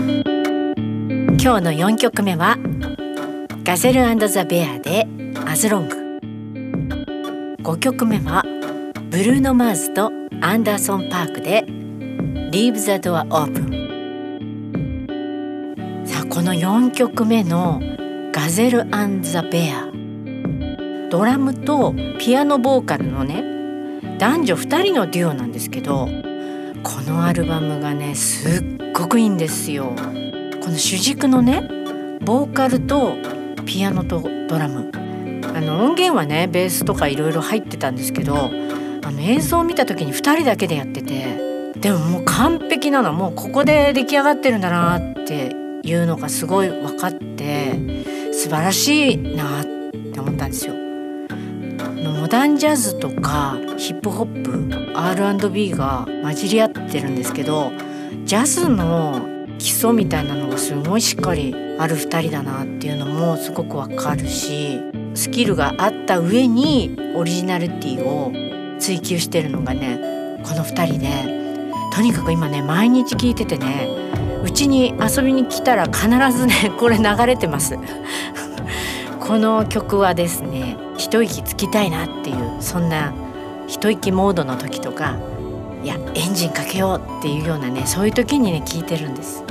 今日の4曲目はガゼルザ・ベアでアズロング。5曲目はブルーノ・マーズとアンダーソン・パークで Leave the Door Open さあこの4曲目のガゼルザ・ベア。ドラムとピアノボーカルのね男女2人のデュオなんですけどこのアルバムがねすっごくいいんですよ。この主軸のねボーカルとピアノとドラムあの音源はねベースとかいろいろ入ってたんですけどあの映像を見た時に2人だけでやっててでももう完璧なのもうここで出来上がってるんだなっていうのがすごい分かって素晴らしいなって思ったんですよ。モダンジャズとかヒップホップ R&B が混じり合ってるんですけどジャズの基礎みたいなのがすごいしっかりある2人だなっていうのもすごくわかるしスキルがあった上にオリジナリティを追求してるのがねこの2人でとにかく今ね毎日聞いててねうちに遊びに来たら必ずねこれ流れてます。この曲はですね一息つきたいなっていうそんな一息モードの時とかいやエンジンかけようっていうようなねそういう時にね聞いてるんです。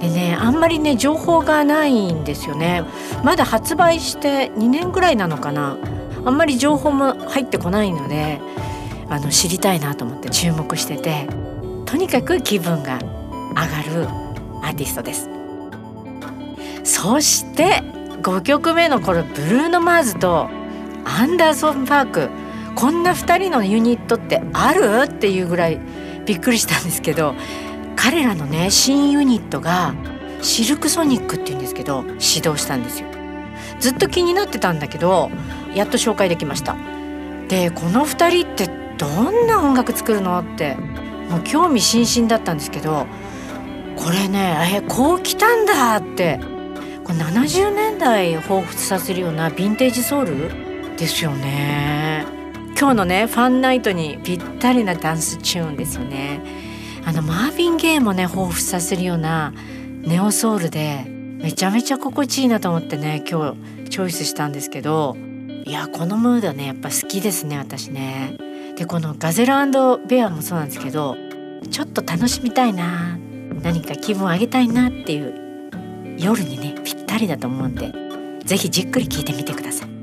でねあんまりね情報がないんですよね。まだ発売して2年ぐらいなのかな。あんまり情報も入ってこないのであの知りたいなと思って注目しててとにかく気分が上がるアーティストです。そして5曲目の頃ブルーノ・マーズとアンダーソン・パークこんな2人のユニットってある？っていうぐらいびっくりしたんですけど彼らのね新ユニットがシルクソニックっていうんですけど指導したんですよ。ずっと気になってたんだけどやっと紹介できました。でこの2人ってどんな音楽作るの？ってもう興味津々だったんですけどこれねえこう来たんだってこれ70年代を彷彿させるようなヴィンテージソウル？ですよね。今日のねファンナイトにぴったりなダンスチューンですよね。あのマーヴィン・ゲイもね彷彿させるようなネオソウルでめちゃめちゃ心地いいなと思ってね今日チョイスしたんですけどいやこのムードねやっぱ好きですね私ね。でこのガゼルベアもそうなんですけどちょっと楽しみたいな何か気分を上げたいなっていう夜にねぴったりだと思うんで是非じっくり聞いてみてください。